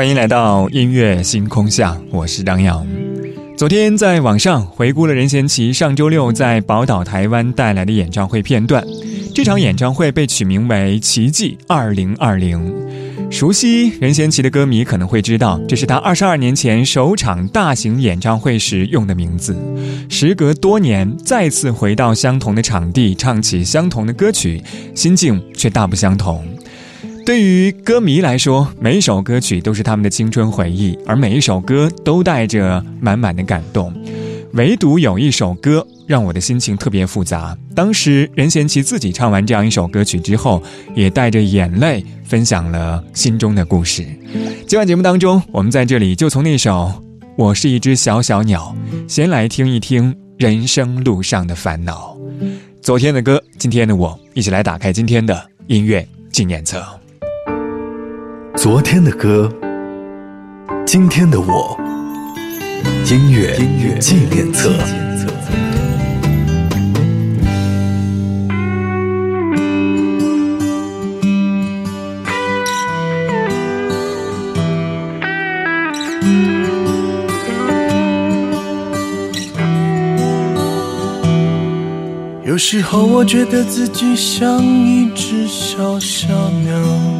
欢迎来到音乐星空下，我是张扬。昨天在网上回顾了任贤齐上周六在宝岛台湾带来的演唱会片段。这场演唱会被取名为《奇迹二零二零》。熟悉任贤齐的歌迷可能会知道，这是他二十二年前首场大型演唱会时用的名字。时隔多年，再次回到相同的场地，唱起相同的歌曲，心境却大不相同。对于歌迷来说，每一首歌曲都是他们的青春回忆，而每一首歌都带着满满的感动。唯独有一首歌让我的心情特别复杂。当时任贤齐自己唱完这样一首歌曲之后，也带着眼泪分享了心中的故事。今晚节目当中，我们在这里就从那首《我是一只小小鸟》先来听一听人生路上的烦恼。昨天的歌，今天的我，一起来打开今天的音乐纪念册。昨天的歌，今天的我，音乐音乐纪念册。有时候我觉得自己像一只小小鸟。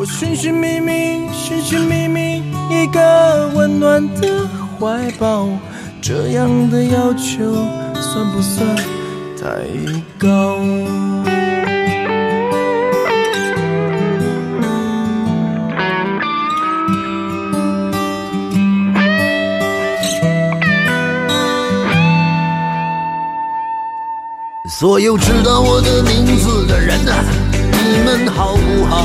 我寻寻觅觅，寻寻觅觅一个温暖的怀抱，这样的要求算不算太高？所有知道我的名字的人啊，你们好不好？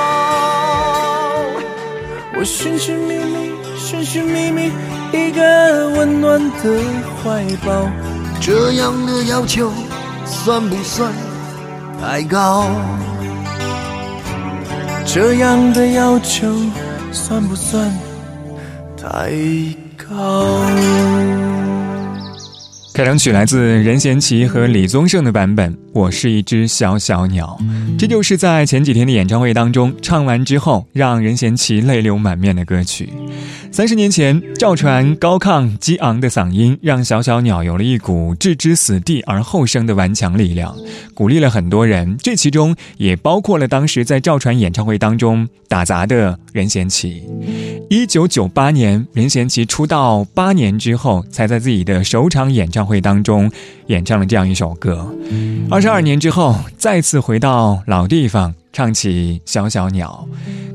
我寻寻觅觅，寻寻觅觅一个温暖的怀抱。这样的要求算不算太高？这样的要求算不算太高？开场曲来自任贤齐和李宗盛的版本，《我是一只小小鸟》。这就是在前几天的演唱会当中唱完之后，让任贤齐泪流满面的歌曲。三十年前，赵传高亢激昂的嗓音，让小小鸟有了一股置之死地而后生的顽强力量，鼓励了很多人。这其中也包括了当时在赵传演唱会当中打杂的任贤齐。一九九八年，任贤齐出道八年之后，才在自己的首场演唱会当中演唱了这样一首歌。二十二年之后，再次回到老地方。唱起小小鸟，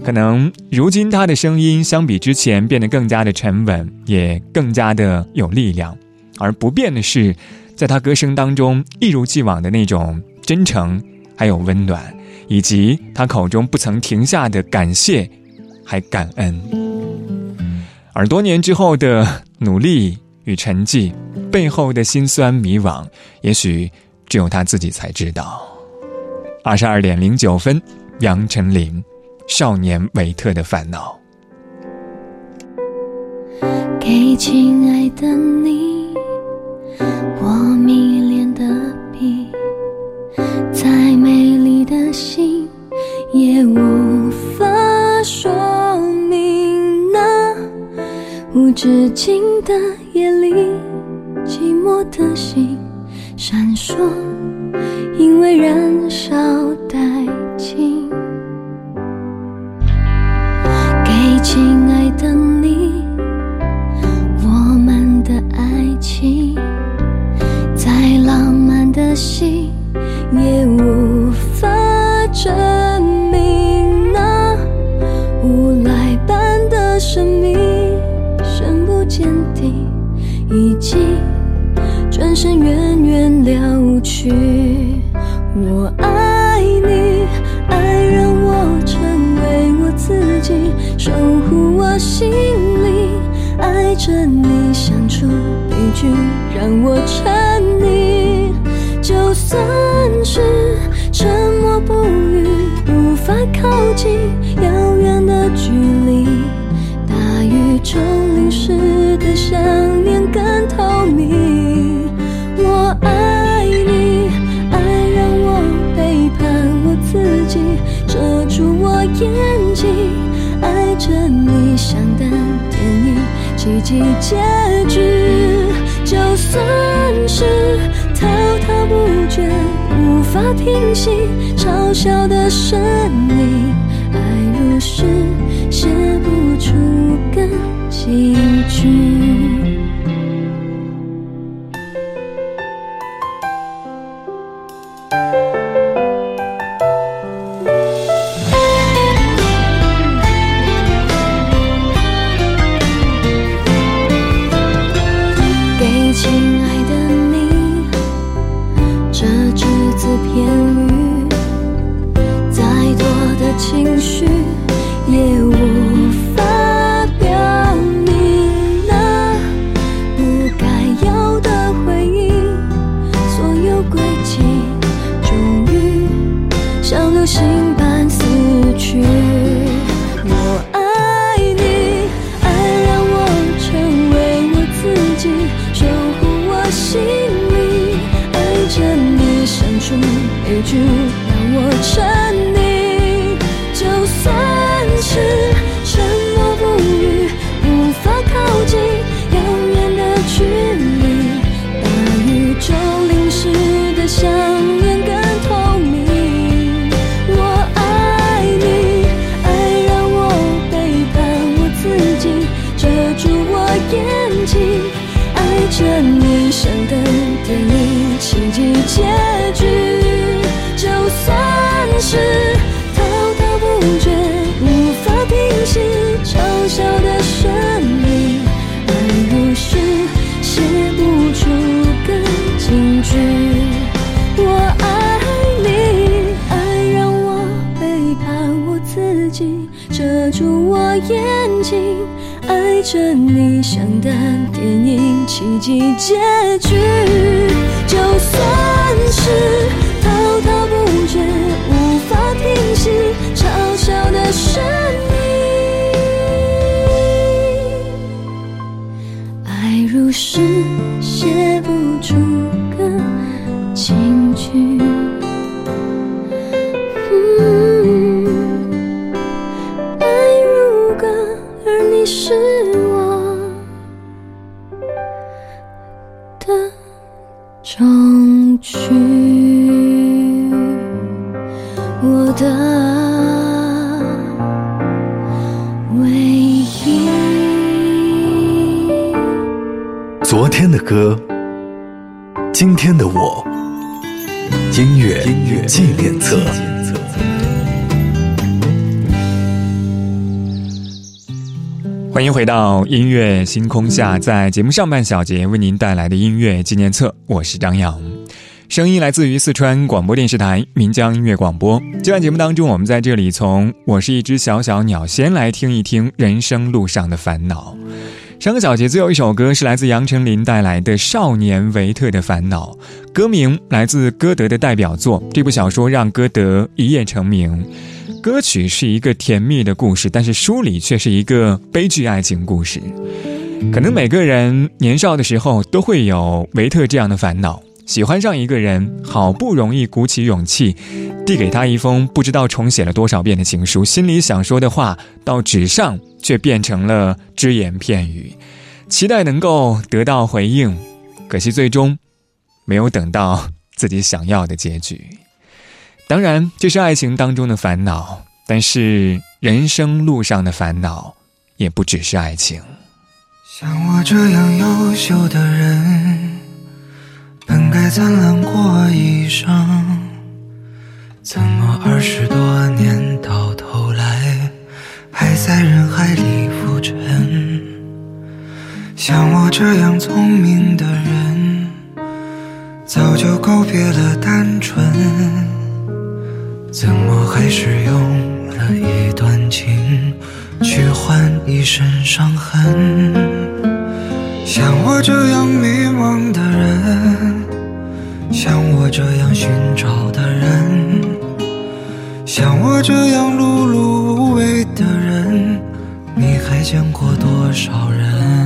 可能如今他的声音相比之前变得更加的沉稳，也更加的有力量。而不变的是，在他歌声当中一如既往的那种真诚，还有温暖，以及他口中不曾停下的感谢，还感恩。而多年之后的努力与沉寂背后的辛酸迷惘，也许只有他自己才知道。二十二点零九分，杨丞琳，少年维特的烦恼。给亲爱的你，我迷恋的笔，再美丽的心也无无止境的夜里，寂寞的心闪烁。因为人近遥远的距离，大雨中淋湿的想念更透明。我爱你，爱让我背叛我自己，遮住我。眼睛爱着你，像的电影，奇迹结局。就算是滔滔不绝，无法平息嘲笑的声音，结局。遮住我眼睛，爱着你像等电影奇迹结局，就算是滔滔不绝，无法平息嘲笑的声音，爱如诗写不出歌，今天的我，音乐音乐纪念册。欢迎回到音乐星空下，在节目上半小节为您带来的音乐纪念册，我是张扬，声音来自于四川广播电视台岷江音乐广播。今晚节目当中，我们在这里从“我是一只小小鸟”先来听一听人生路上的烦恼。上个小节最后一首歌是来自杨丞琳带来的《少年维特的烦恼》，歌名来自歌德的代表作，这部小说让歌德一夜成名。歌曲是一个甜蜜的故事，但是书里却是一个悲剧爱情故事。可能每个人年少的时候都会有维特这样的烦恼：喜欢上一个人，好不容易鼓起勇气，递给他一封不知道重写了多少遍的情书，心里想说的话到纸上却变成了只言片语，期待能够得到回应，可惜最终没有等到自己想要的结局。当然，这是爱情当中的烦恼，但是人生路上的烦恼也不只是爱情。像我这样优秀的人，本该灿烂过一生，怎么二十多年到头来，在人海里浮沉？像我这样聪明的人，早就告别了单纯。怎么还是用了一段情去换一身伤痕？像我这样迷茫的人，像我这样寻找的人，像我这样碌碌无，见过多少人？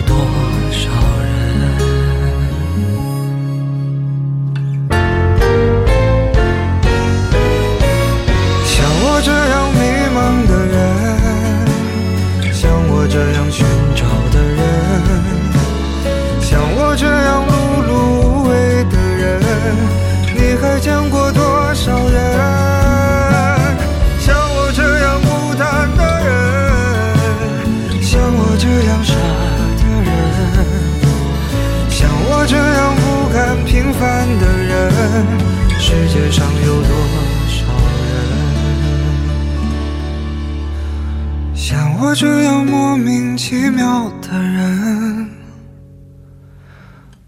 这样莫名其妙的人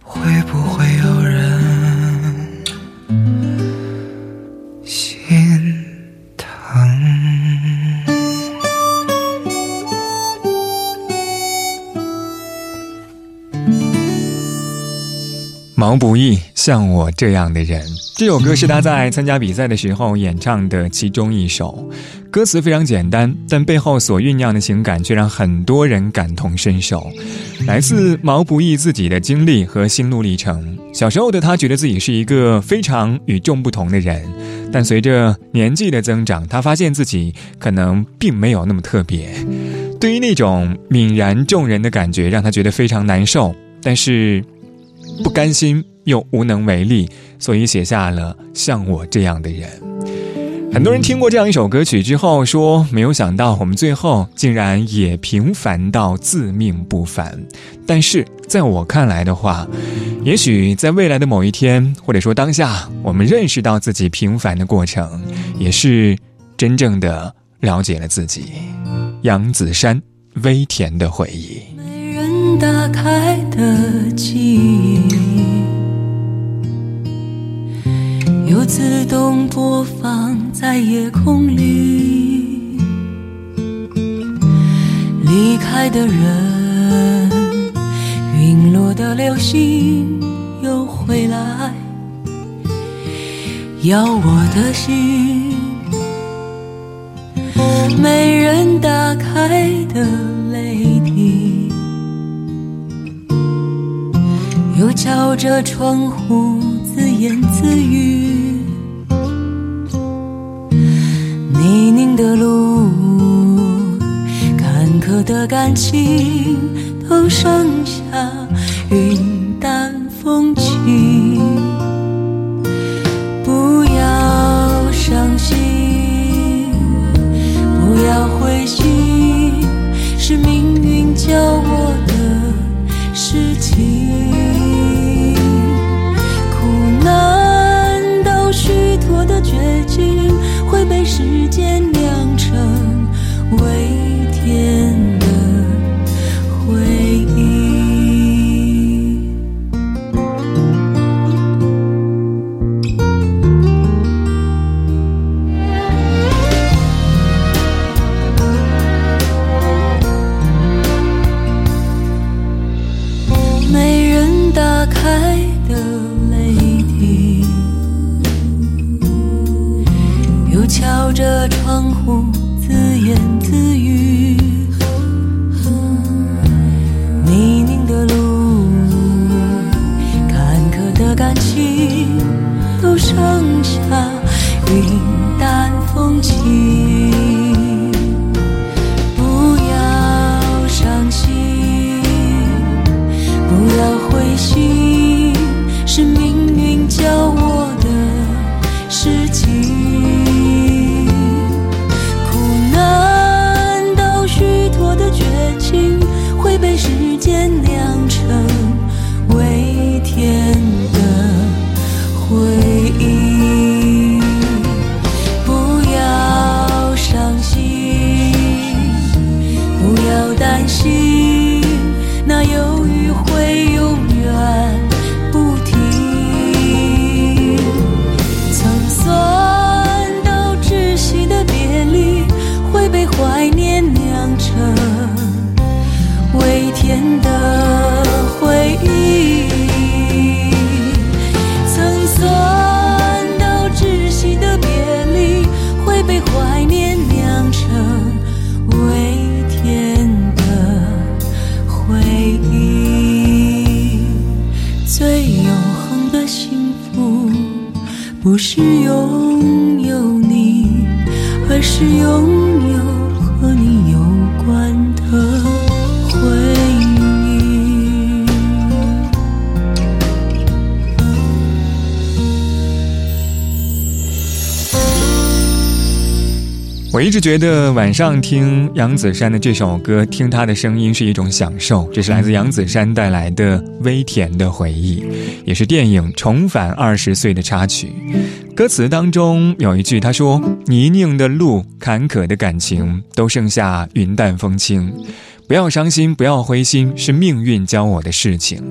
会不会有人心疼？毛不易像我这样的人。这首歌是他在参加比赛的时候演唱的其中一首，歌词非常简单，但背后所酝酿的情感却让很多人感同身受。来自毛不易自己的经历和心路历程。小时候的他觉得自己是一个非常与众不同的人，但随着年纪的增长，他发现自己可能并没有那么特别。对于那种泯然众人的感觉，让他觉得非常难受。但是。不甘心又无能为力，所以写下了像我这样的人。很多人听过这样一首歌曲之后说：“没有想到我们最后竟然也平凡到自命不凡。”但是在我看来的话，也许在未来的某一天，或者说当下，我们认识到自己平凡的过程，也是真正的了解了自己。杨子姗，微甜的回忆。没人打开的记忆，又自动播放在夜空里。离开的人，陨落的流星又回来，要我的心，没人打开的泪滴。又敲着窗户，自言自语。泥泞的路，坎坷的感情，都剩下云淡风轻。不要伤心，不要灰心，是命运教我的事情。间酿成生活不是拥有你，而是拥有一直觉得晚上听杨子姗的这首歌，听她的声音是一种享受。这是来自杨子姗带来的微甜的回忆。也是电影《重返二十岁》的插曲，歌词当中有一句，他说：“泥泞的路，坎坷的感情，都剩下云淡风轻。不要伤心，不要灰心，是命运教我的事情。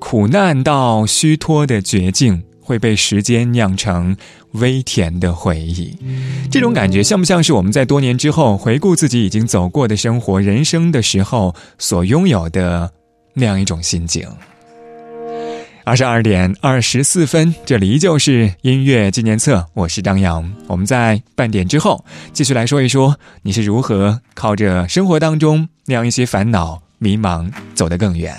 苦难到虚脱的绝境，会被时间酿成微甜的回忆。这种感觉像不像是我们在多年之后回顾自己已经走过的生活、人生的时候所拥有的那样一种心境？”二十二点二十四分，这里依旧是音乐纪念册，我是张扬。我们在半点之后继续来说一说，你是如何靠着生活当中那样一些烦恼、迷茫走得更远。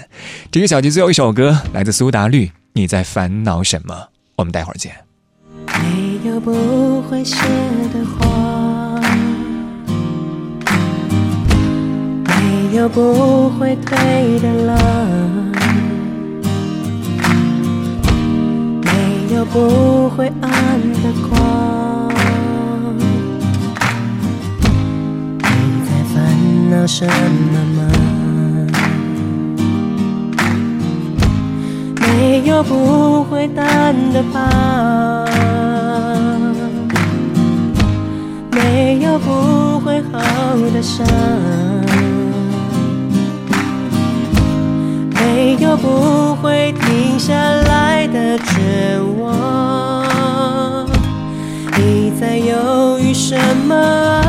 这个小节最后一首歌来自苏打绿，你在烦恼什么？我们待会儿见。没有不会谢的花，没有不会退的浪。没有不会暗的光，你在烦恼什么吗？没有不会淡的疤，没有不会好的伤。没有不会停下来的绝望，你在犹豫什么？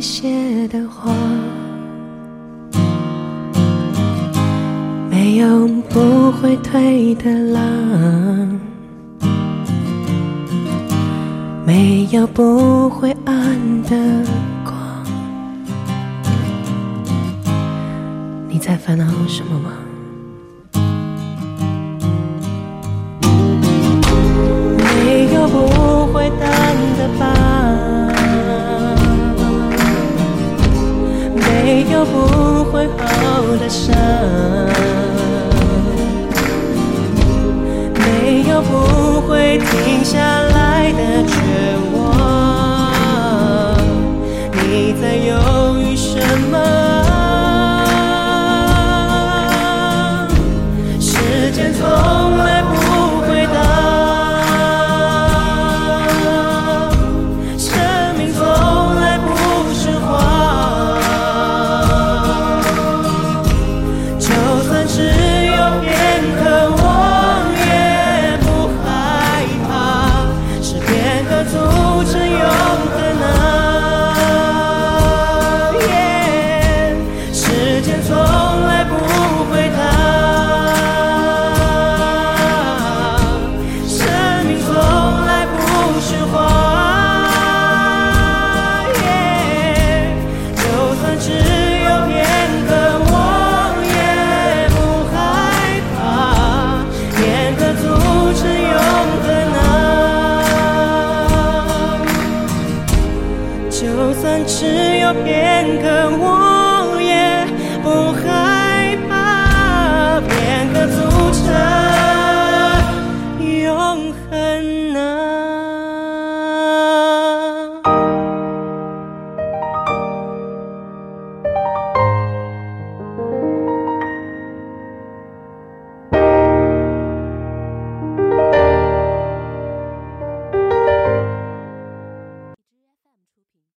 写的话，没有不会退的浪，没有不会暗的光。你在烦恼什么吗？没有不会淡的疤。没有不会好的伤，没有不会停下来的绝望。